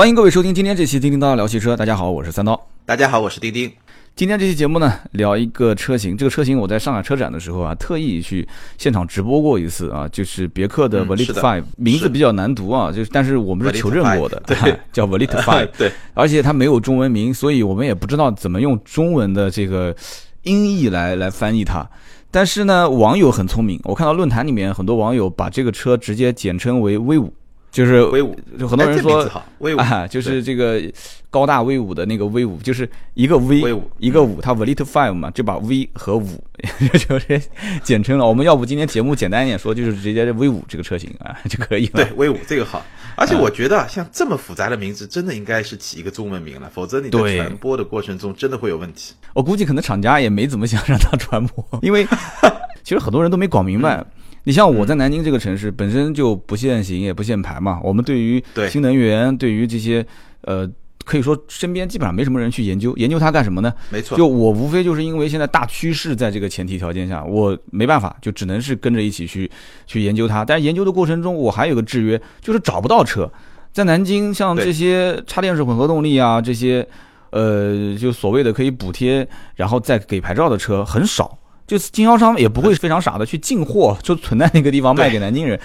欢迎各位收听今天这期《叮叮叨叨聊汽车》。大家好，我是三刀。大家好，我是丁丁。今天这期节目呢，聊一个车型。这个车型我在上海车展的时候啊，特意去现场直播过一次啊，就是别克的 v e l i t Five，名字比较难读啊，就是但是我们是求证过的，对，叫 v e l i t Five，对，而且它没有中文名，所以我们也不知道怎么用中文的这个音译来来翻译它。但是呢，网友很聪明，我看到论坛里面很多网友把这个车直接简称为 V 五。就是威武，就很多人说威武啊，就是这个高大威武的那个威武，就是一个 V，一个五，它 v e l i t Five 嘛，就把 V 和五 就是简称了。我们要不今天节目简单一点说，就是直接 V 五这个车型啊 就可以了。对，威武这个好。而且我觉得像这么复杂的名字，真的应该是起一个中文名了，否则你在传播的过程中真的会有问题。我估计可能厂家也没怎么想让它传播，因为 其实很多人都没搞明白。你像我在南京这个城市本身就不限行也不限牌嘛，我们对于新能源，对于这些呃，可以说身边基本上没什么人去研究，研究它干什么呢？没错，就我无非就是因为现在大趋势在这个前提条件下，我没办法，就只能是跟着一起去去研究它。但是研究的过程中，我还有个制约，就是找不到车。在南京，像这些插电式混合动力啊，这些呃，就所谓的可以补贴然后再给牌照的车很少。就是经销商也不会非常傻的去进货，就存在那个地方卖给南京人，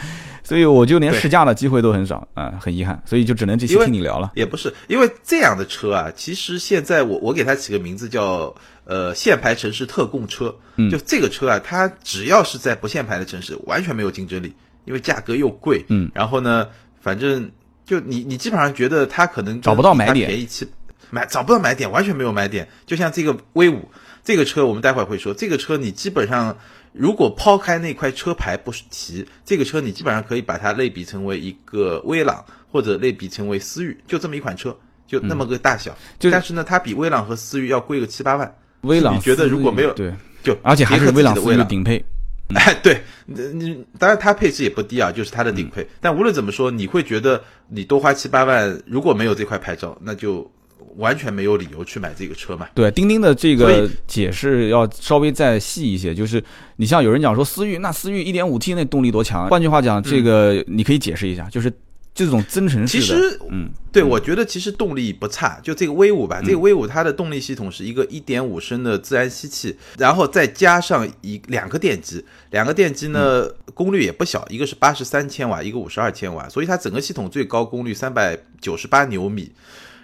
所以我就连试驾的机会都很少啊，很遗憾，所以就只能这期听你聊了。也不是因为这样的车啊，其实现在我我给它起个名字叫呃限牌城市特供车，就这个车啊，它只要是在不限牌的城市，完全没有竞争力，因为价格又贵，嗯，然后呢，反正就你你基本上觉得它可能找不到买点，便宜七买找不到买点，完全没有买点，就像这个威武。这个车我们待会儿会说，这个车你基本上如果抛开那块车牌不提，这个车你基本上可以把它类比成为一个威朗，或者类比成为思域，就这么一款车，就那么个大小。就但是呢，它比威朗和思域要贵个七八万。威朗，你觉得如果没有对，就而且还是威朗的威朗顶配。哎，对，你当然它配置也不低啊，就是它的顶配。但无论怎么说，你会觉得你多花七八万，如果没有这块牌照，那就。完全没有理由去买这个车嘛？对，钉钉的这个解释要稍微再细一些，就是你像有人讲说思域，那思域一点五 T 那动力多强？换句话讲，这个你可以解释一下，就是这种增程式的。其实，嗯，对，我觉得其实动力不差。就这个 V 五吧，这个 V 五它的动力系统是一个一点五升的自然吸气，然后再加上一两个电机，两个电机呢功率也不小，一个是八十三千瓦，一个五十二千瓦，所以它整个系统最高功率三百九十八牛米。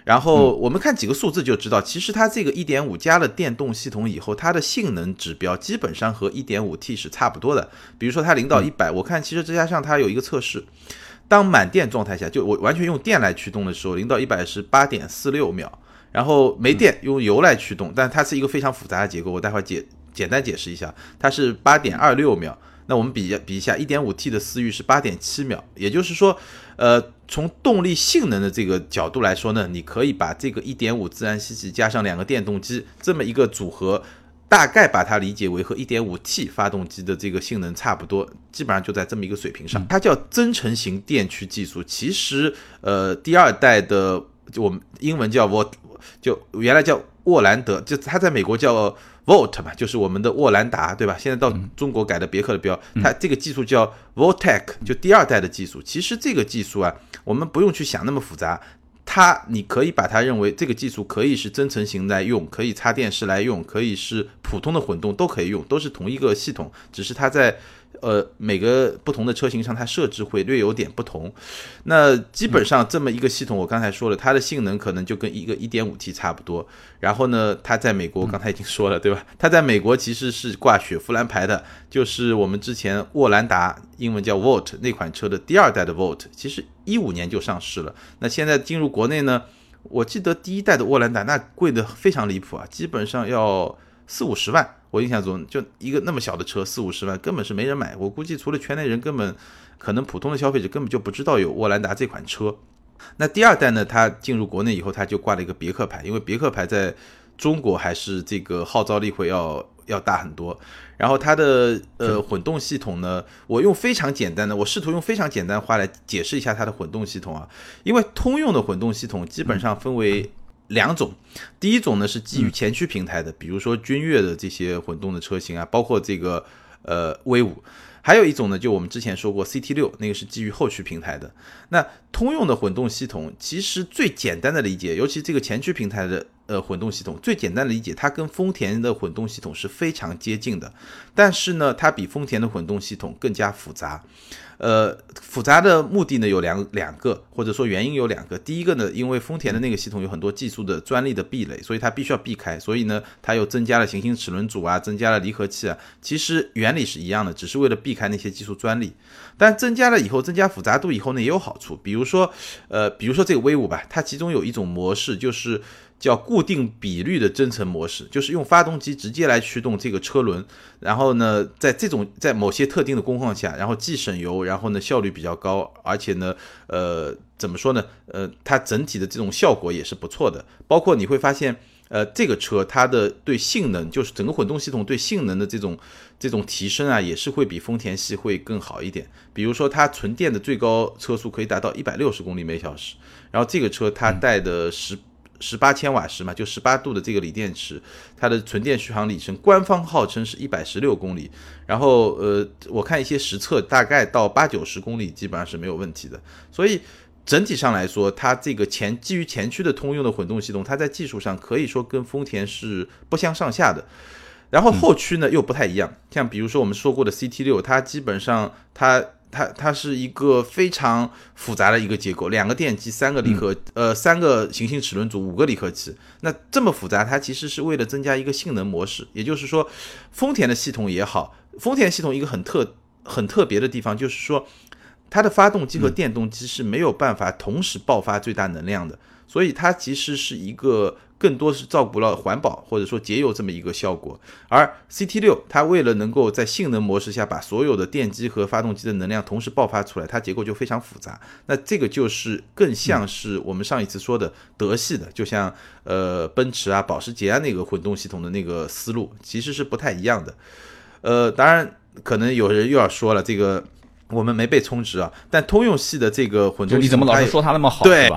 然后我们看几个数字就知道，其实它这个一点五加了电动系统以后，它的性能指标基本上和一点五 T 是差不多的。比如说它零到一百，我看汽车之家上它有一个测试，当满电状态下，就我完全用电来驱动的时候，零到一百是八点四六秒。然后没电用油来驱动，但它是一个非常复杂的结构，我待会儿解简单解释一下，它是八点二六秒。那我们比比一下，一点五 T 的思域是八点七秒，也就是说，呃，从动力性能的这个角度来说呢，你可以把这个一点五自然吸气加上两个电动机这么一个组合，大概把它理解为和一点五 T 发动机的这个性能差不多，基本上就在这么一个水平上。它叫增程型电驱技术，其实呃，第二代的就我们英文叫沃，就原来叫沃兰德，就它在美国叫。Volt 嘛，就是我们的沃兰达，对吧？现在到中国改的别克的标，它这个技术叫 Voltec，就第二代的技术。其实这个技术啊，我们不用去想那么复杂，它你可以把它认为这个技术可以是增程型来用，可以插电式来用，可以是普通的混动都可以用，都是同一个系统，只是它在。呃，每个不同的车型上，它设置会略有点不同。那基本上这么一个系统，我刚才说了，它的性能可能就跟一个 1.5T 差不多。然后呢，它在美国，刚才已经说了，对吧？它在美国其实是挂雪佛兰牌的，就是我们之前沃兰达，英文叫 Volt 那款车的第二代的 Volt，其实一五年就上市了。那现在进入国内呢，我记得第一代的沃兰达那贵的非常离谱啊，基本上要四五十万。我印象中，就一个那么小的车，四五十万，根本是没人买。我估计除了圈内人，根本可能普通的消费者根本就不知道有沃兰达这款车。那第二代呢？它进入国内以后，它就挂了一个别克牌，因为别克牌在中国还是这个号召力会要要大很多。然后它的呃混动系统呢，我用非常简单的，我试图用非常简单话来解释一下它的混动系统啊，因为通用的混动系统基本上分为。两种，第一种呢是基于前驱平台的，比如说君越的这些混动的车型啊，包括这个呃威武。还有一种呢，就我们之前说过 CT 六，那个是基于后驱平台的。那通用的混动系统其实最简单的理解，尤其这个前驱平台的呃混动系统，最简单的理解，它跟丰田的混动系统是非常接近的。但是呢，它比丰田的混动系统更加复杂。呃，复杂的目的呢有两两个，或者说原因有两个。第一个呢，因为丰田的那个系统有很多技术的专利的壁垒，所以它必须要避开。所以呢，它又增加了行星齿轮组啊，增加了离合器啊。其实原理是一样的，只是为了避开那些技术专利。但增加了以后，增加复杂度以后呢，也有好处。比如说，呃，比如说这个威武吧，它其中有一种模式就是。叫固定比率的增程模式，就是用发动机直接来驱动这个车轮，然后呢，在这种在某些特定的工况下，然后既省油，然后呢效率比较高，而且呢，呃，怎么说呢？呃，它整体的这种效果也是不错的。包括你会发现，呃，这个车它的对性能，就是整个混动系统对性能的这种这种提升啊，也是会比丰田系会更好一点。比如说，它纯电的最高车速可以达到一百六十公里每小时，然后这个车它带的十。十八千瓦时嘛，就十八度的这个锂电池，它的纯电续航里程官方号称是一百十六公里，然后呃，我看一些实测，大概到八九十公里基本上是没有问题的。所以整体上来说，它这个前基于前驱的通用的混动系统，它在技术上可以说跟丰田是不相上下的。然后后驱呢又不太一样，像比如说我们说过的 CT 六，它基本上它。它它是一个非常复杂的一个结构，两个电机，三个离合，呃，三个行星齿轮组，五个离合器。那这么复杂，它其实是为了增加一个性能模式。也就是说，丰田的系统也好，丰田系统一个很特很特别的地方，就是说它的发动机和电动机是没有办法同时爆发最大能量的，所以它其实是一个。更多是照顾了环保或者说节油这么一个效果，而 CT 六它为了能够在性能模式下把所有的电机和发动机的能量同时爆发出来，它结构就非常复杂。那这个就是更像是我们上一次说的德系的，就像呃奔驰啊、保时捷啊那个混动系统的那个思路，其实是不太一样的。呃，当然可能有人又要说了这个。我们没被充值啊，但通用系的这个混动，你怎么老是说它那么好？对，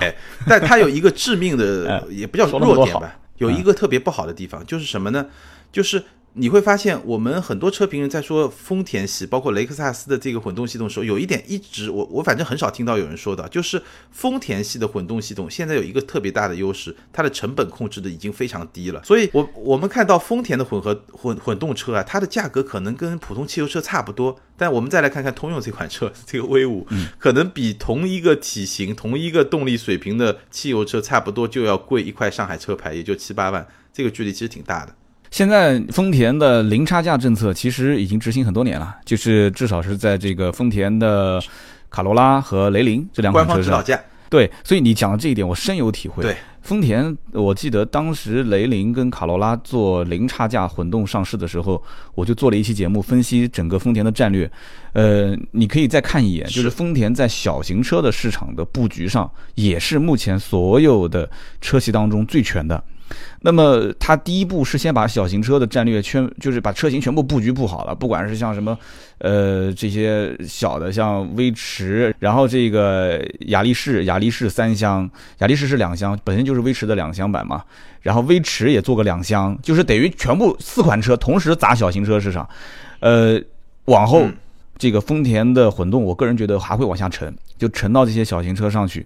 但它有一个致命的，也不叫弱点吧，有一个特别不好的地方，就是什么呢？就是。你会发现，我们很多车评人在说丰田系，包括雷克萨斯的这个混动系统时候，有一点一直我我反正很少听到有人说的，就是丰田系的混动系统现在有一个特别大的优势，它的成本控制的已经非常低了。所以，我我们看到丰田的混合混混动车啊，它的价格可能跟普通汽油车差不多，但我们再来看看通用这款车，这个威武，可能比同一个体型、同一个动力水平的汽油车差不多就要贵一块上海车牌，也就七八万，这个距离其实挺大的。现在丰田的零差价政策其实已经执行很多年了，就是至少是在这个丰田的卡罗拉和雷凌这两款车上。对，所以你讲的这一点我深有体会。对，丰田，我记得当时雷凌跟卡罗拉做零差价混动上市的时候，我就做了一期节目分析整个丰田的战略。呃，你可以再看一眼，就是丰田在小型车的市场的布局上，也是目前所有的车系当中最全的。那么，它第一步是先把小型车的战略圈，就是把车型全部布局布好了。不管是像什么，呃，这些小的，像威驰，然后这个雅力士，雅力士三厢，雅力士是两厢，本身就是威驰的两厢版嘛。然后威驰也做个两厢，就是等于全部四款车同时砸小型车市场。呃，往后这个丰田的混动，我个人觉得还会往下沉，就沉到这些小型车上去。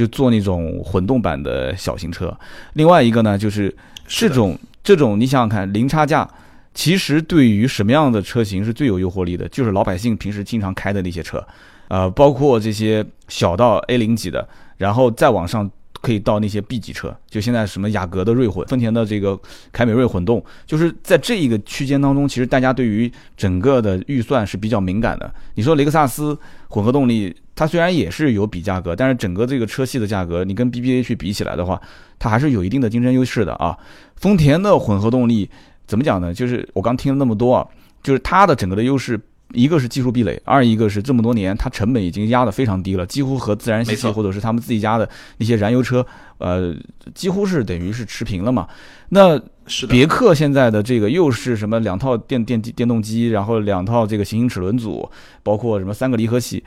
就做那种混动版的小型车，另外一个呢，就是这种这种，你想想看，零差价，其实对于什么样的车型是最有诱惑力的？就是老百姓平时经常开的那些车，呃，包括这些小到 A 零级的，然后再往上。可以到那些 B 级车，就现在什么雅阁的锐混、丰田的这个凯美瑞混动，就是在这一个区间当中，其实大家对于整个的预算是比较敏感的。你说雷克萨斯混合动力，它虽然也是有比价格，但是整个这个车系的价格，你跟 BBA 去比起来的话，它还是有一定的竞争优势的啊。丰田的混合动力怎么讲呢？就是我刚听了那么多啊，就是它的整个的优势。一个是技术壁垒，二一个是这么多年它成本已经压得非常低了，几乎和自然吸气或者是他们自己家的那些燃油车，呃，几乎是等于是持平了嘛。那别克现在的这个又是什么两套电电机电动机，然后两套这个行星齿轮组，包括什么三个离合器，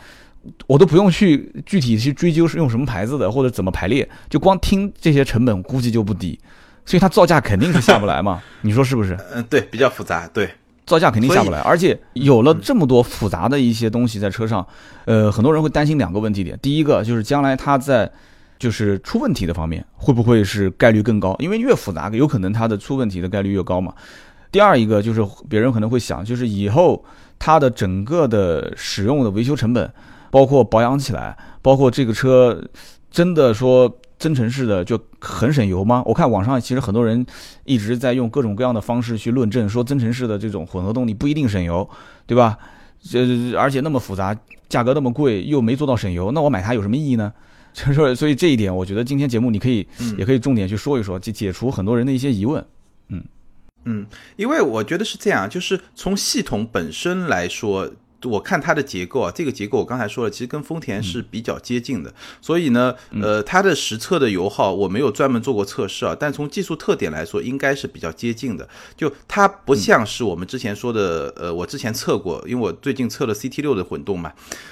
我都不用去具体去追究是用什么牌子的或者怎么排列，就光听这些成本估计就不低，所以它造价肯定是下不来嘛。你说是不是？嗯，对，比较复杂，对。造价肯定下不来。而且有了这么多复杂的一些东西在车上，呃，很多人会担心两个问题点。第一个就是将来它在就是出问题的方面会不会是概率更高？因为越复杂，有可能它的出问题的概率越高嘛。第二一个就是别人可能会想，就是以后它的整个的使用的维修成本，包括保养起来，包括这个车真的说。增程式的就很省油吗？我看网上其实很多人一直在用各种各样的方式去论证，说增程式的这种混合动力不一定省油，对吧？这而且那么复杂，价格那么贵，又没做到省油，那我买它有什么意义呢？就是说，所以这一点，我觉得今天节目你可以也可以重点去说一说，解解除很多人的一些疑问。嗯嗯，因为我觉得是这样，就是从系统本身来说。我看它的结构啊，这个结构我刚才说了，其实跟丰田是比较接近的，所以呢，呃，它的实测的油耗我没有专门做过测试啊，但从技术特点来说，应该是比较接近的。就它不像是我们之前说的，呃，我之前测过，因为我最近测了 CT 六的混动嘛，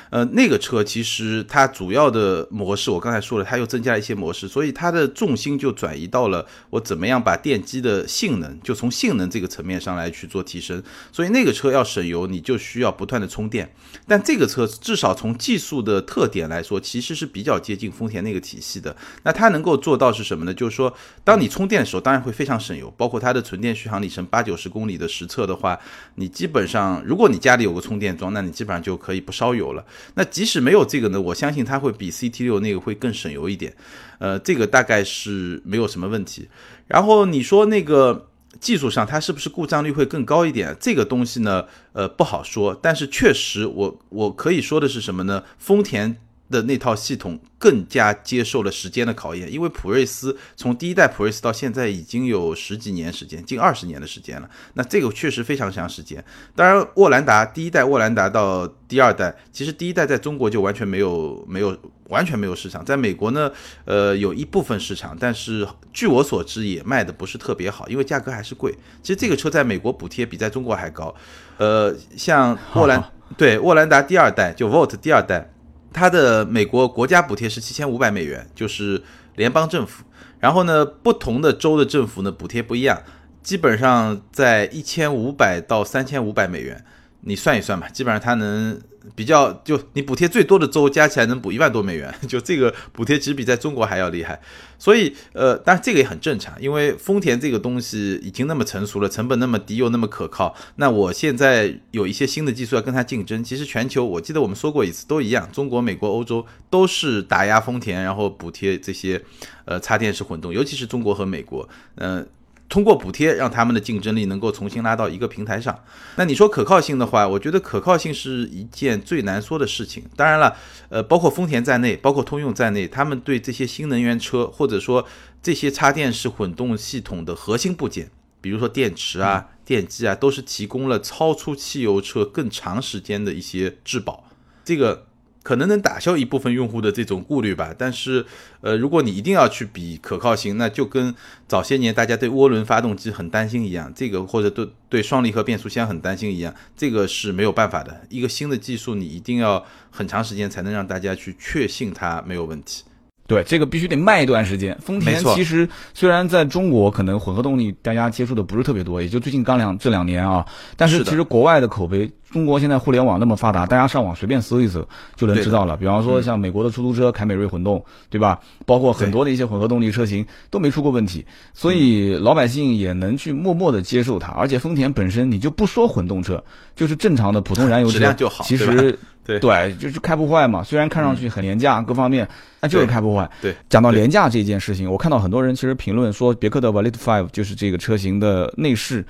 呃，那个车其实它主要的模式我刚才说了，它又增加了一些模式，所以它的重心就转移到了我怎么样把电机的性能，就从性能这个层面上来去做提升。所以那个车要省油，你就需要不断的充。充电，但这个车至少从技术的特点来说，其实是比较接近丰田那个体系的。那它能够做到是什么呢？就是说，当你充电的时候，当然会非常省油。包括它的纯电续航里程八九十公里的实测的话，你基本上，如果你家里有个充电桩，那你基本上就可以不烧油了。那即使没有这个呢，我相信它会比 CT 六那个会更省油一点。呃，这个大概是没有什么问题。然后你说那个。技术上它是不是故障率会更高一点？这个东西呢，呃，不好说。但是确实，我我可以说的是什么呢？丰田。的那套系统更加接受了时间的考验，因为普锐斯从第一代普锐斯到现在已经有十几年时间，近二十年的时间了。那这个确实非常长时间。当然，沃兰达第一代沃兰达到第二代，其实第一代在中国就完全没有没有完全没有市场，在美国呢，呃，有一部分市场，但是据我所知也卖的不是特别好，因为价格还是贵。其实这个车在美国补贴比在中国还高。呃，像沃兰对沃兰达第二代就 Volt 第二代。它的美国国家补贴是七千五百美元，就是联邦政府。然后呢，不同的州的政府呢补贴不一样，基本上在一千五百到三千五百美元。你算一算吧，基本上它能比较，就你补贴最多的州加起来能补一万多美元，就这个补贴其实比在中国还要厉害。所以，呃，当然这个也很正常，因为丰田这个东西已经那么成熟了，成本那么低又那么可靠，那我现在有一些新的技术要跟它竞争，其实全球我记得我们说过一次都一样，中国、美国、欧洲都是打压丰田，然后补贴这些呃插电式混动，尤其是中国和美国，嗯。通过补贴让他们的竞争力能够重新拉到一个平台上。那你说可靠性的话，我觉得可靠性是一件最难说的事情。当然了，呃，包括丰田在内，包括通用在内，他们对这些新能源车或者说这些插电式混动系统的核心部件，比如说电池啊、电机啊，都是提供了超出汽油车更长时间的一些质保。这个。可能能打消一部分用户的这种顾虑吧，但是，呃，如果你一定要去比可靠性，那就跟早些年大家对涡轮发动机很担心一样，这个或者对对双离合变速箱很担心一样，这个是没有办法的。一个新的技术，你一定要很长时间才能让大家去确信它没有问题。对，这个必须得卖一段时间。丰田其实虽然在中国可能混合动力大家接触的不是特别多，也就最近刚两这两年啊，但是其实国外的口碑。中国现在互联网那么发达，大家上网随便搜一搜就能知道了。比方说像美国的出租车凯美瑞混动，对吧？包括很多的一些混合动力车型都没出过问题，所以老百姓也能去默默的接受它。而且丰田本身你就不说混动车，就是正常的普通燃油车，其实对对，就是开不坏嘛。虽然看上去很廉价，各方面，那就是开不坏。对，讲到廉价这件事情，我看到很多人其实评论说别克的 Valet Five 就是这个车型的内饰。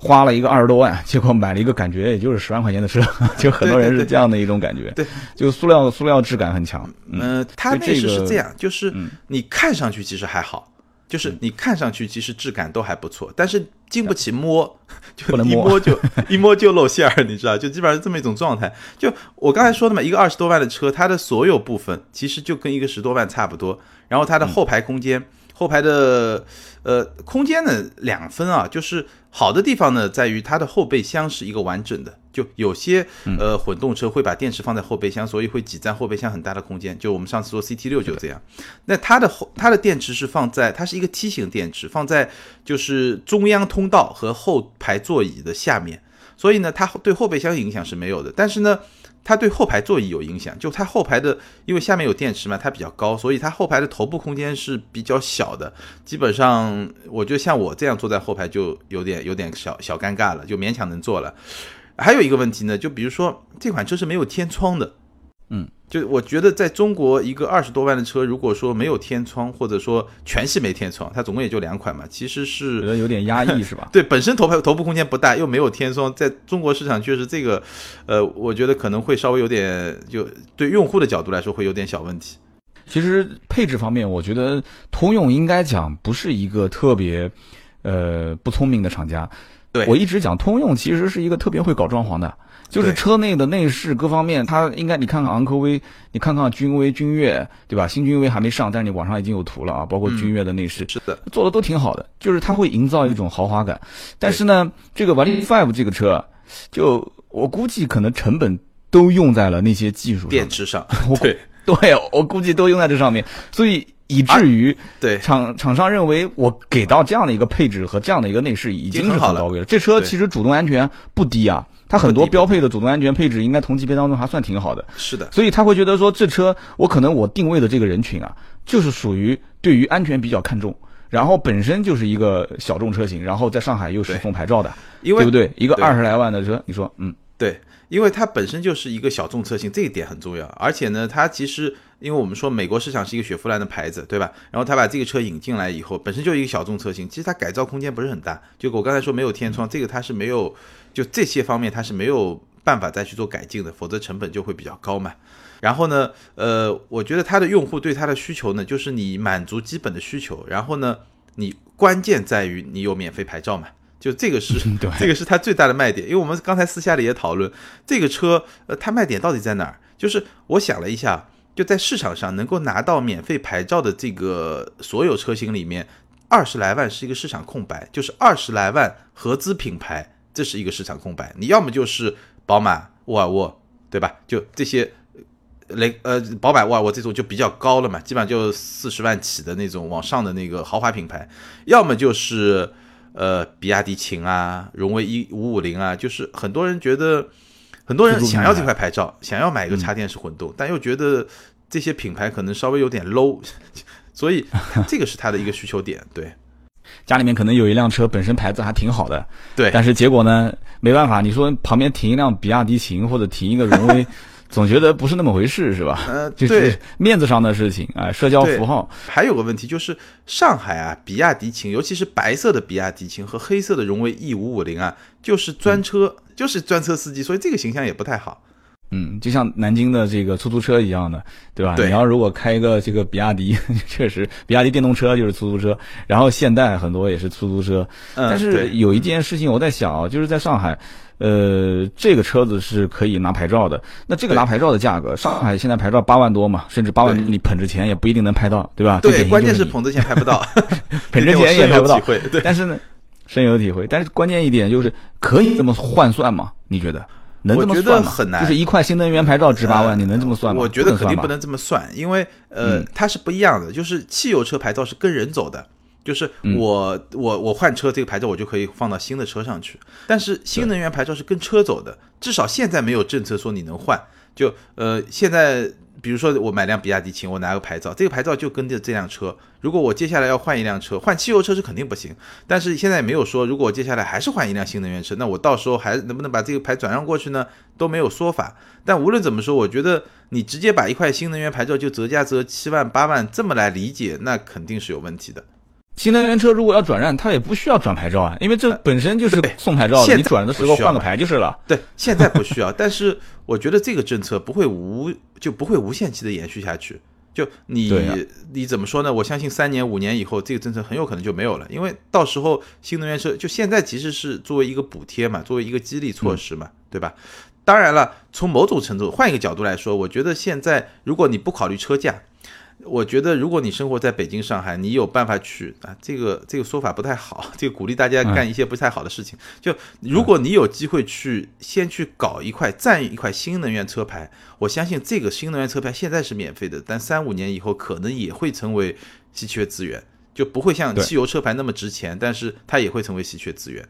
花了一个二十多万，结果买了一个感觉也就是十万块钱的车，就很多人是这样的一种感觉。对，就塑料塑料质感很强。嗯，它那是是这样，就是你看上去其实还好，就是你看上去其实质感都还不错，但是经不起摸，就一摸就 一摸就露馅儿，你知道，就基本上是这么一种状态。就我刚才说的嘛，一个二十多万的车，它的所有部分其实就跟一个十多万差不多，然后它的后排空间。后排的呃空间呢两分啊，就是好的地方呢在于它的后备箱是一个完整的，就有些呃混动车会把电池放在后备箱，所以会挤占后备箱很大的空间。就我们上次说 CT 六就这样，那它的后它的电池是放在它是一个梯形电池，放在就是中央通道和后排座椅的下面。所以呢，它对后备箱影响是没有的。但是呢，它对后排座椅有影响，就它后排的，因为下面有电池嘛，它比较高，所以它后排的头部空间是比较小的。基本上，我觉得像我这样坐在后排就有点有点小小尴尬了，就勉强能坐了。还有一个问题呢，就比如说这款车是没有天窗的。嗯，就我觉得在中国一个二十多万的车，如果说没有天窗，或者说全系没天窗，它总共也就两款嘛，其实是觉得有点压抑，是吧？对，本身头排头部空间不大，又没有天窗，在中国市场确实这个，呃，我觉得可能会稍微有点，就对用户的角度来说会有点小问题。其实配置方面，我觉得通用应该讲不是一个特别，呃，不聪明的厂家。对。我一直讲，通用其实是一个特别会搞装潢的。就是车内的内饰各方面，它应该你看看昂科威，你看看君威、君越，对吧？新君威还没上，但是你网上已经有图了啊，包括君越的内饰，是的，做的都挺好的，就是它会营造一种豪华感。但是呢，这个 Value Five 这个车，就我估计可能成本都用在了那些技术电池上，对 对，我估计都用在这上面，所以以至于对厂厂商认为我给到这样的一个配置和这样的一个内饰已经是很到位了。这车其实主动安全不低啊。它很多标配的主动安全配置，应该同级别当中还算挺好的。是的，所以他会觉得说，这车我可能我定位的这个人群啊，就是属于对于安全比较看重，然后本身就是一个小众车型，然后在上海又是送牌照的，因为对不对？一个二十来万的车，你说，嗯，对，因为它本身就是一个小众车型，这一点很重要。而且呢，它其实因为我们说美国市场是一个雪佛兰的牌子，对吧？然后他把这个车引进来以后，本身就一个小众车型，其实它改造空间不是很大。就我刚才说没有天窗，这个它是没有。就这些方面，它是没有办法再去做改进的，否则成本就会比较高嘛。然后呢，呃，我觉得它的用户对它的需求呢，就是你满足基本的需求，然后呢，你关键在于你有免费牌照嘛，就这个是这个是它最大的卖点。因为我们刚才私下里也讨论这个车，呃，它卖点到底在哪儿？就是我想了一下，就在市场上能够拿到免费牌照的这个所有车型里面，二十来万是一个市场空白，就是二十来万合资品牌。这是一个市场空白，你要么就是宝马、沃尔沃，对吧？就这些雷呃，宝马、沃尔沃这种就比较高了嘛，基本上就四十万起的那种往上的那个豪华品牌，要么就是呃，比亚迪秦啊、荣威一五五零啊，就是很多人觉得很多人想要这块牌照，想要买一个插电式混动，但又觉得这些品牌可能稍微有点 low，所以 这个是他的一个需求点，对。家里面可能有一辆车，本身牌子还挺好的，对，但是结果呢，没办法，你说旁边停一辆比亚迪秦或者停一个荣威，总觉得不是那么回事，是吧？呃，就是面子上的事情啊，社交符号。还有个问题就是，上海啊，比亚迪秦，尤其是白色的比亚迪秦和黑色的荣威 E 五五零啊，就是专车，就是专车司机，所以这个形象也不太好。嗯，就像南京的这个出租车一样的，对吧？你要如果开一个这个比亚迪，确实，比亚迪电动车就是出租车，然后现代很多也是出租车。但是有一件事情我在想啊，就是在上海，呃，这个车子是可以拿牌照的。那这个拿牌照的价格，上海现在牌照八万多嘛，甚至八万你捧着钱也不一定能拍到，对吧？对，关键是捧着钱拍不到，捧着钱也拍不到。对，但是呢，深有体会。但是关键一点就是，可以这么换算吗？你觉得？能这么算吗？很难，就是一块新能源牌照值八万，你能这么算吗？我觉得肯定不能这么算，因为呃，它是不一样的。就是汽油车牌照是跟人走的，就是我我我换车这个牌照我就可以放到新的车上去。但是新能源牌照是跟车走的，至少现在没有政策说你能换。就呃，现在。比如说我买辆比亚迪秦，我拿个牌照，这个牌照就跟着这辆车。如果我接下来要换一辆车，换汽油车是肯定不行。但是现在也没有说，如果我接下来还是换一辆新能源车，那我到时候还能不能把这个牌转让过去呢？都没有说法。但无论怎么说，我觉得你直接把一块新能源牌照就折价折七万八万这么来理解，那肯定是有问题的。新能源车如果要转让，它也不需要转牌照啊，因为这本身就是送牌照，你转的时候换个牌就是了。对，现在不需要，但是我觉得这个政策不会无就不会无限期的延续下去。就你你怎么说呢？我相信三年五年以后，这个政策很有可能就没有了，因为到时候新能源车就现在其实是作为一个补贴嘛，作为一个激励措施嘛，对吧？当然了，从某种程度换一个角度来说，我觉得现在如果你不考虑车价。我觉得，如果你生活在北京、上海，你有办法去啊，这个这个说法不太好，这个鼓励大家干一些不太好的事情。就如果你有机会去先去搞一块占一块新能源车牌，我相信这个新能源车牌现在是免费的，但三五年以后可能也会成为稀缺资源，就不会像汽油车牌那么值钱，但是它也会成为稀缺资源。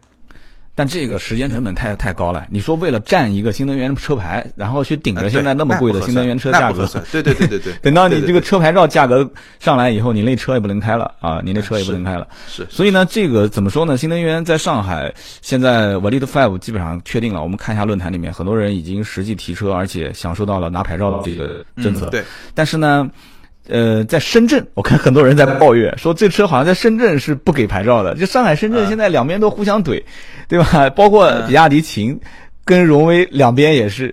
但这个时间成本太太高了。你说为了占一个新能源车牌，然后去顶着现在那么贵的新能源车价格，对对对对对。等到你这个车牌照价格上来以后，你那车也不能开了啊，你那车也不能开了。是。所以呢，这个怎么说呢？新能源在上海现在 Valid Five 基本上确定了。我们看一下论坛里面，很多人已经实际提车，而且享受到了拿牌照的这个政策。对。但是呢。呃，在深圳，我看很多人在抱怨说这车好像在深圳是不给牌照的。就上海、深圳现在两边都互相怼，对吧？包括比亚迪秦跟荣威两边也是，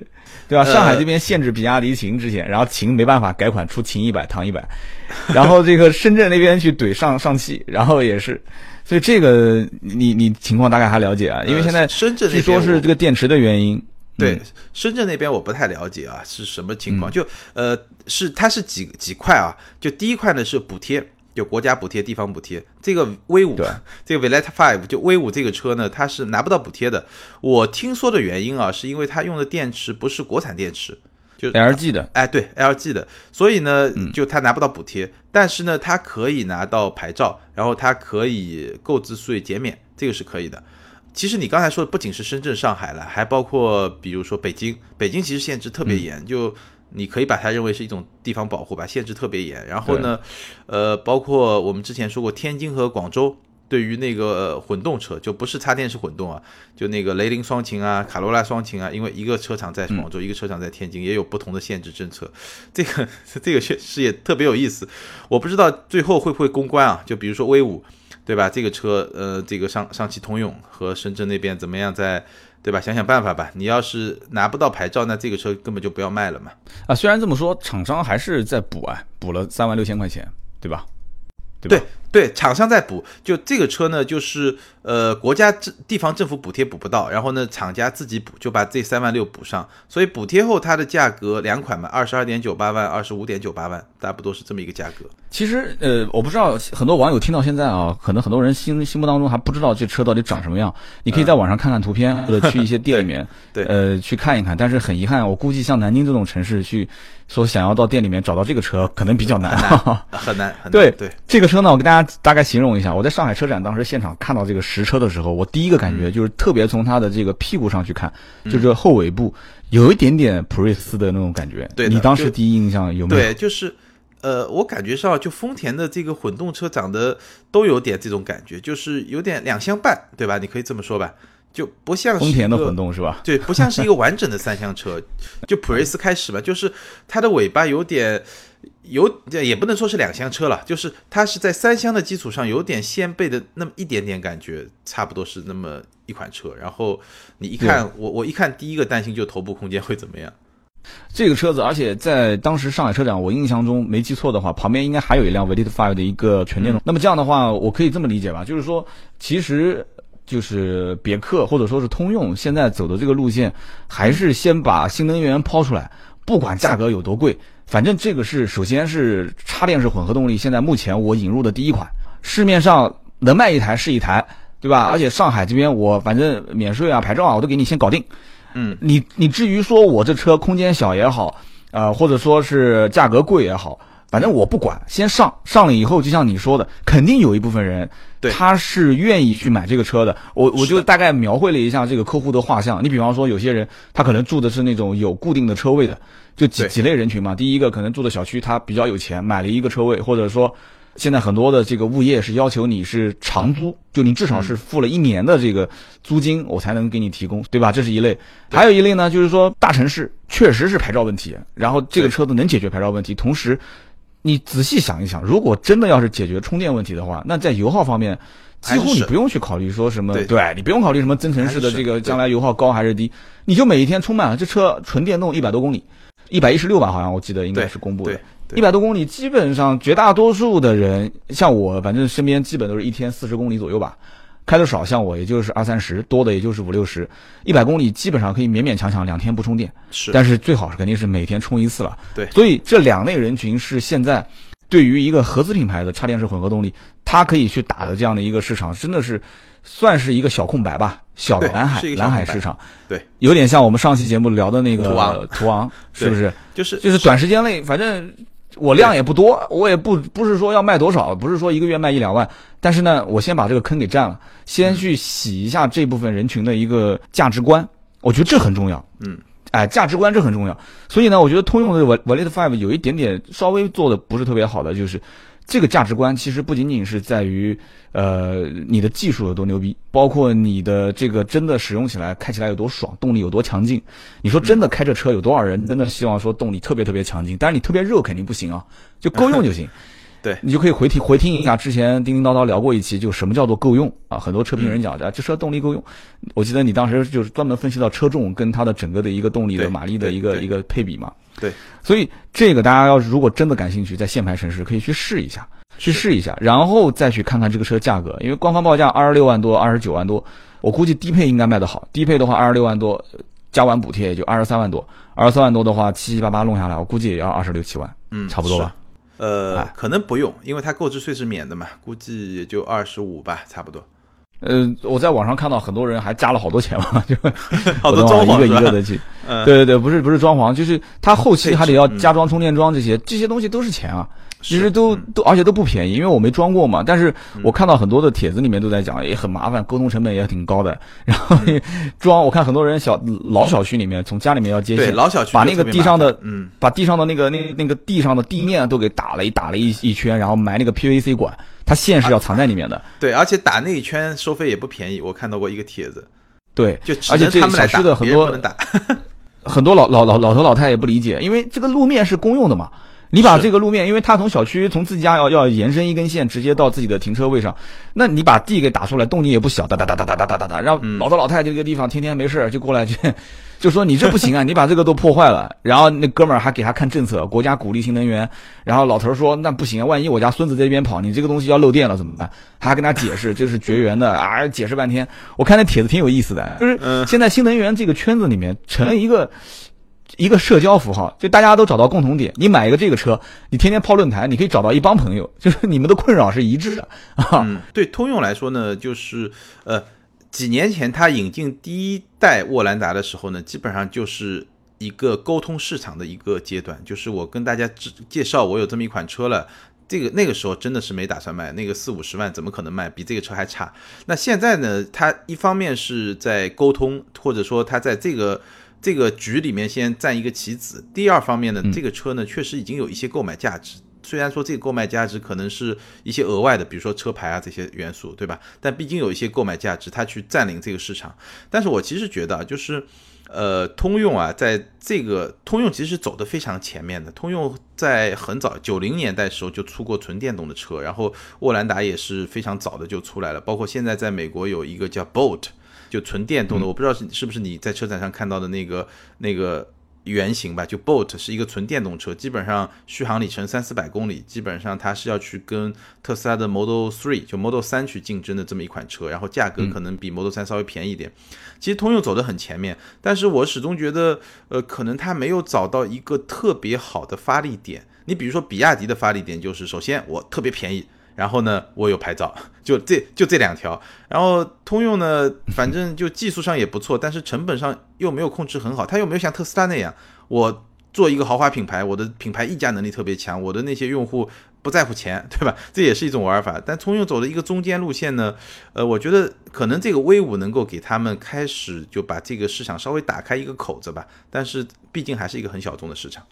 对吧？上海这边限制比亚迪秦之前，然后秦没办法改款出秦一百、唐一百，然后这个深圳那边去怼上上汽，然后也是，所以这个你你情况大概还了解啊？因为现在深圳据说是这个电池的原因。对，深圳那边我不太了解啊，是什么情况？就呃，是它是几几块啊？就第一块呢是补贴，就国家补贴、地方补贴。这个 V 五，这个 v e l e t Five，就 V 五这个车呢，它是拿不到补贴的。我听说的原因啊，是因为它用的电池不是国产电池，就 LG 的。哎，对，LG 的，所以呢，就它拿不到补贴。但是呢，它可以拿到牌照，然后它可以购置税减免，这个是可以的。其实你刚才说的不仅是深圳、上海了，还包括比如说北京。北京其实限制特别严，就你可以把它认为是一种地方保护吧，限制特别严。然后呢，呃，包括我们之前说过，天津和广州对于那个混动车，就不是插电式混动啊，就那个雷凌双擎啊、卡罗拉双擎啊，因为一个车厂在广州，一个车厂在天津，也有不同的限制政策。这个这个确实也特别有意思，我不知道最后会不会公关啊？就比如说威五。对吧？这个车，呃，这个上上汽通用和深圳那边怎么样？在，对吧？想想办法吧。你要是拿不到牌照，那这个车根本就不要卖了嘛。啊，虽然这么说，厂商还是在补啊，补了三万六千块钱，对吧？对对，厂商在补。就这个车呢，就是呃，国家政地方政府补贴补不到，然后呢，厂家自己补，就把这三万六补上。所以补贴后，它的价格两款嘛，二十二点九八万，二十五点九八万，差不多是这么一个价格。其实，呃，我不知道很多网友听到现在啊，可能很多人心心目当中还不知道这车到底长什么样。你可以在网上看看图片，或者去一些店里面，对，呃，去看一看。但是很遗憾，我估计像南京这种城市去说想要到店里面找到这个车，可能比较难，很难。对 对，这个车呢，我跟大家大概形容一下。我在上海车展当时现场看到这个实车的时候，我第一个感觉就是特别从它的这个屁股上去看，就是后尾部有一点点普锐斯的那种感觉。对，你当时第一印象有没有？对，就是。呃，我感觉上就丰田的这个混动车长得都有点这种感觉，就是有点两厢半，对吧？你可以这么说吧，就不像丰田的混动是吧？对，不像是一个完整的三厢车。就普锐斯开始吧，就是它的尾巴有点有，也不能说是两厢车了，就是它是在三厢的基础上有点掀背的那么一点点感觉，差不多是那么一款车。然后你一看，我我一看第一个担心就头部空间会怎么样。这个车子，而且在当时上海车展，我印象中没记错的话，旁边应该还有一辆 v e l i Five 的一个全电动。那么这样的话，我可以这么理解吧？就是说，其实就是别克或者说是通用现在走的这个路线，还是先把新能源抛出来，不管价格有多贵，反正这个是首先是插电式混合动力。现在目前我引入的第一款，市面上能卖一台是一台，对吧？而且上海这边我反正免税啊、牌照啊，我都给你先搞定。嗯，你你至于说我这车空间小也好，呃，或者说是价格贵也好，反正我不管，先上上了以后，就像你说的，肯定有一部分人，对，他是愿意去买这个车的。我我就大概描绘了一下这个客户的画像。你比方说，有些人他可能住的是那种有固定的车位的，就几几类人群嘛。第一个可能住的小区他比较有钱，买了一个车位，或者说。现在很多的这个物业是要求你是长租，就你至少是付了一年的这个租金，我才能给你提供，对吧？这是一类。还有一类呢，就是说大城市确实是牌照问题，然后这个车子能解决牌照问题。同时，你仔细想一想，如果真的要是解决充电问题的话，那在油耗方面，几乎你不用去考虑说什么，对。你不用考虑什么增程式的这个将来油耗高还是低，你就每一天充满了这车纯电动一百多公里，一百一十六吧，好像我记得应该是公布的。一百多公里，基本上绝大多数的人，像我，反正身边基本都是一天四十公里左右吧，开的少，像我也就是二三十，多的也就是五六十。一百公里基本上可以勉勉强强两天不充电，是，但是最好是肯定是每天充一次了。对，所以这两类人群是现在对于一个合资品牌的插电式混合动力，它可以去打的这样的一个市场，真的是算是一个小空白吧。小的蓝海，蓝海市场，对，有点像我们上期节目聊的那个途昂，途昂是不是？就是就是短时间内，反正。我量也不多，我也不不是说要卖多少，不是说一个月卖一两万，但是呢，我先把这个坑给占了，先去洗一下这部分人群的一个价值观，我觉得这很重要。嗯，哎，价值观这很重要。所以呢，我觉得通用的 Valid Five 有一点点稍微做的不是特别好的，就是这个价值观其实不仅仅是在于呃你的技术有多牛逼，包括你的这个真的使用起来开起来有多爽，动力有多强劲。你说真的开着车有多少人真的希望说动力特别特别强劲？但是你特别热肯定不行啊，就够用就行。对你就可以回听回听一下之前叮叮叨叨聊过一期，就什么叫做够用啊？很多车评人讲的，这车动力够用。我记得你当时就是专门分析到车重跟它的整个的一个动力的马力的一个一个配比嘛。对，所以这个大家要是如果真的感兴趣，在限牌城市可以去试一下，去试一下，然后再去看看这个车价格，因为官方报价二十六万多、二十九万多，我估计低配应该卖得好，低配的话二十六万多，加完补贴也就二十三万多，二十三万多的话七七八八弄下来，我估计也要二十六七万，嗯，差不多吧。呃哎，可能不用，因为它购置税是免的嘛，估计也就二十五吧，差不多。呃，我在网上看到很多人还加了好多钱嘛，就 好多我装潢一个一个的去，嗯，对对对，不是不是装潢，就是它后期还得要加装充电桩这些，这些东西都是钱啊，其实都嗯都而且都不便宜，因为我没装过嘛。但是我看到很多的帖子里面都在讲，也很麻烦，沟通成本也挺高的。然后嗯 装，我看很多人小老小区里面从家里面要接，线，老小区把那个地上的嗯，把地上的那个那那个地上的地面都给打了一打了一一圈，然后埋那个 PVC 管，它线是要藏在里面的。对，而且打那一圈收费也不便宜，我看到过一个帖子，对，就而且他们小区的，很多。很多老老老老头老太太也不理解，因为这个路面是公用的嘛。你把这个路面，因为他从小区从自己家要要延伸一根线，直接到自己的停车位上，那你把地给打出来，动静也不小，哒哒哒哒哒哒哒哒哒，让嗯老头老太太这个地方天天没事儿就过来去，就说你这不行啊，你把这个都破坏了。然后那哥们儿还给他看政策，国家鼓励新能源，然后老头说那不行啊，万一我家孙子在这边跑，你这个东西要漏电了怎么办？他还跟他解释这是绝缘的啊，解释半天。我看那帖子挺有意思的，就是嗯现在新能源这个圈子里面成了一个。一个社交符号，就大家都找到共同点。你买一个这个车，你天天泡论坛，你可以找到一帮朋友，就是你们的困扰是一致的啊。对通用来说呢，就是呃，几年前它引进第一代沃兰达的时候呢，基本上就是一个沟通市场的一个阶段，就是我跟大家介介绍我有这么一款车了。这个那个时候真的是没打算卖，那个四五十万怎么可能卖？比这个车还差。那现在呢，它一方面是在沟通，或者说它在这个这个局里面先占一个棋子；第二方面呢，这个车呢确实已经有一些购买价值。虽然说这个购买价值可能是一些额外的，比如说车牌啊这些元素，对吧？但毕竟有一些购买价值，它去占领这个市场。但是我其实觉得啊，就是呃，通用啊，在这个通用其实走得非常前面的。通用在很早九零年代时候就出过纯电动的车，然后沃兰达也是非常早的就出来了，包括现在在美国有一个叫 Bolt，就纯电动的，我不知道是是不是你在车展上看到的那个那个。原型吧，就 Bolt 是一个纯电动车，基本上续航里程三四百公里，基本上它是要去跟特斯拉的 Model Three 就 Model 三去竞争的这么一款车，然后价格可能比 Model 三稍微便宜一点。其实通用走得很前面，但是我始终觉得，呃，可能它没有找到一个特别好的发力点。你比如说比亚迪的发力点就是，首先我特别便宜。然后呢，我有牌照，就这就这两条。然后通用呢，反正就技术上也不错，但是成本上又没有控制很好。它又没有像特斯拉那样，我做一个豪华品牌，我的品牌溢价能力特别强，我的那些用户不在乎钱，对吧？这也是一种玩法。但通用走的一个中间路线呢，呃，我觉得可能这个 V 五能够给他们开始就把这个市场稍微打开一个口子吧。但是毕竟还是一个很小众的市场。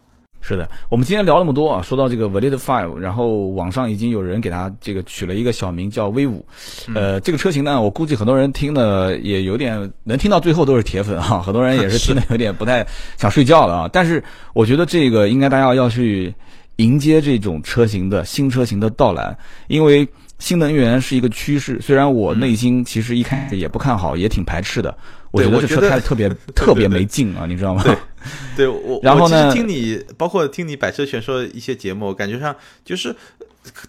是的，我们今天聊那么多啊，说到这个 Valid Five，然后网上已经有人给它这个取了一个小名叫 V 五，呃，这个车型呢，我估计很多人听的也有点能听到最后都是铁粉啊，很多人也是听的有点不太想睡觉了啊。但是我觉得这个应该大家要去迎接这种车型的新车型的到来，因为新能源是一个趋势。虽然我内心其实一开始也不看好，也挺排斥的，我觉得这车开的特别 特别没劲啊，你知道吗？对。对我，然后呢？我其实听你，包括听你百车全说一些节目，我感觉上就是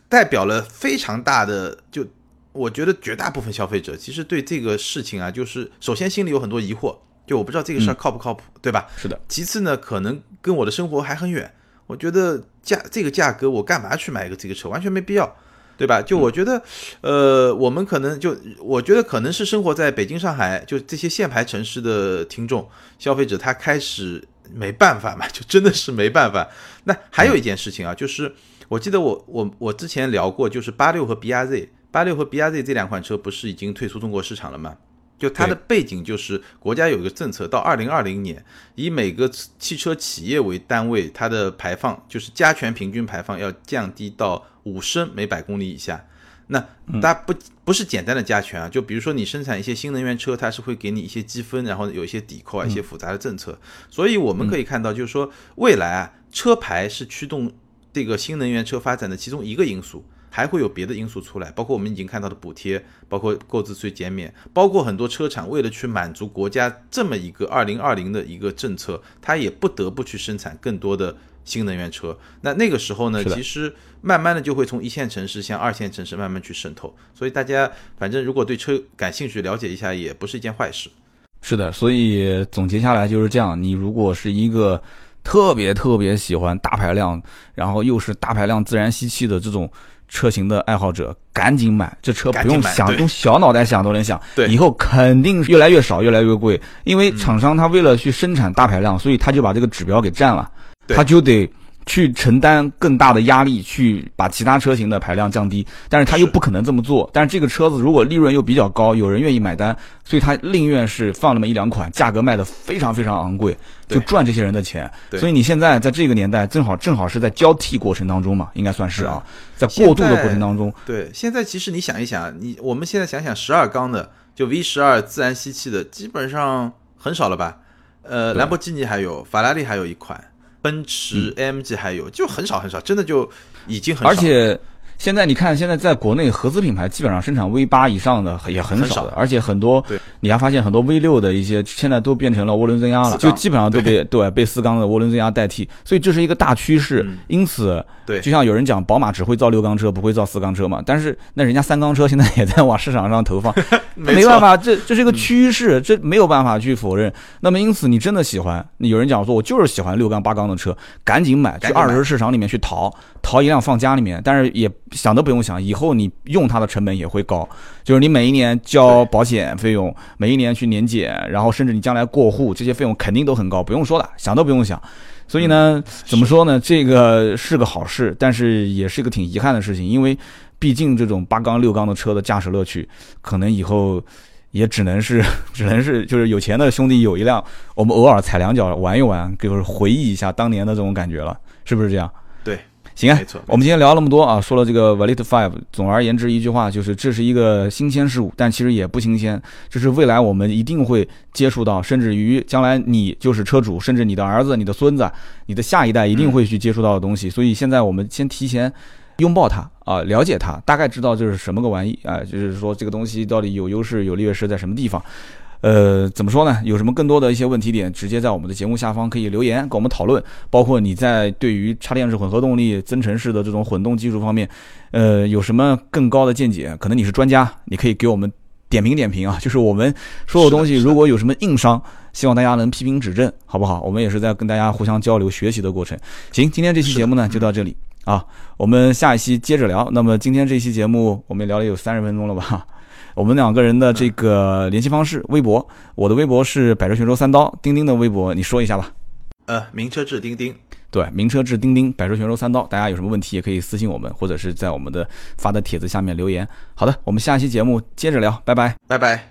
代表了非常大的，就我觉得绝大部分消费者其实对这个事情啊，就是首先心里有很多疑惑，就我不知道这个事儿靠不靠谱，嗯、对吧？是的。其次呢，可能跟我的生活还很远，我觉得价这个价格我干嘛去买一个这个车，完全没必要。对吧？就我觉得，呃，我们可能就我觉得可能是生活在北京、上海就这些限牌城市的听众消费者，他开始没办法嘛，就真的是没办法。那还有一件事情啊，就是我记得我我我之前聊过，就是八六和 B R Z，八六和 B R Z 这两款车不是已经退出中国市场了吗？就它的背景就是国家有一个政策，到二零二零年，以每个汽车企业为单位，它的排放就是加权平均排放要降低到五升每百公里以下。那它不不是简单的加权啊，就比如说你生产一些新能源车，它是会给你一些积分，然后有一些抵扣啊，一些复杂的政策。所以我们可以看到，就是说未来啊，车牌是驱动这个新能源车发展的其中一个因素。还会有别的因素出来，包括我们已经看到的补贴，包括购置税减免，包括很多车厂为了去满足国家这么一个二零二零的一个政策，它也不得不去生产更多的新能源车。那那个时候呢，其实慢慢的就会从一线城市向二线城市慢慢去渗透。所以大家反正如果对车感兴趣，了解一下也不是一件坏事。是的，所以总结下来就是这样。你如果是一个特别特别喜欢大排量，然后又是大排量自然吸气的这种。车型的爱好者赶紧买，这车不用想，用小脑袋想都能想。对，以后肯定越来越少，越来越贵，因为厂商他为了去生产大排量，所以他就把这个指标给占了，他就得。去承担更大的压力，去把其他车型的排量降低，但是他又不可能这么做。但是这个车子如果利润又比较高，有人愿意买单，所以他宁愿是放那么一两款，价格卖的非常非常昂贵，就赚这些人的钱。所以你现在在这个年代，正好正好是在交替过程当中嘛，应该算是啊，在过渡的过程当中。对，现在其实你想一想，你我们现在想想，十二缸的就 V 十二自然吸气的，基本上很少了吧？呃，兰博基尼还有，法拉利还有一款。奔驰 AMG 还有就很少很少，真的就已经很少。而且现在你看，现在在国内合资品牌基本上生产 V 八以上的也很少的，而且很多，你还发现很多 V 六的一些现在都变成了涡轮增压了，就基本上都被对。被四缸的涡轮增压代替，所以这是一个大趋势。因此，对，就像有人讲，宝马只会造六缸车，不会造四缸车嘛？但是那人家三缸车现在也在往市场上投放，没办法，这这是一个趋势，这没有办法去否认。那么因此，你真的喜欢，有人讲说，我就是喜欢六缸八缸的车，赶紧买，去二手市场里面去淘，淘一辆放家里面，但是也想都不用想，以后你用它的成本也会高，就是你每一年交保险费用，每一年去年检，然后甚至你将来过户，这些费用肯定都很高，不用说了，想都不用想。所以呢，怎么说呢？这个是个好事，但是也是一个挺遗憾的事情，因为毕竟这种八缸六缸的车的驾驶乐趣，可能以后也只能是，只能是就是有钱的兄弟有一辆，我们偶尔踩两脚玩一玩，就是回忆一下当年的这种感觉了，是不是这样？对。行啊，没错。我们今天聊了那么多啊，说了这个 Valet Five，总而言之一句话就是，这是一个新鲜事物，但其实也不新鲜，这是未来我们一定会接触到，甚至于将来你就是车主，甚至你的儿子、你的孙子、你的下一代一定会去接触到的东西。所以现在我们先提前拥抱它啊，了解它，大概知道这是什么个玩意啊，就是说这个东西到底有优势有劣势在什么地方。呃，怎么说呢？有什么更多的一些问题点，直接在我们的节目下方可以留言跟我们讨论。包括你在对于插电式混合动力、增程式的这种混动技术方面，呃，有什么更高的见解？可能你是专家，你可以给我们点评点评啊。就是我们说的东西，如果有什么硬伤，希望大家能批评指正，好不好？我们也是在跟大家互相交流学习的过程。行，今天这期节目呢就到这里啊，我们下一期接着聊。那么今天这期节目我们聊了有三十分钟了吧？我们两个人的这个联系方式，微博，我的微博是百车全说三刀，钉钉的微博你说一下吧。呃，名车志钉钉，对，名车志钉钉，百车全说三刀，大家有什么问题也可以私信我们，或者是在我们的发的帖子下面留言。好的，我们下期节目接着聊，拜拜，拜拜。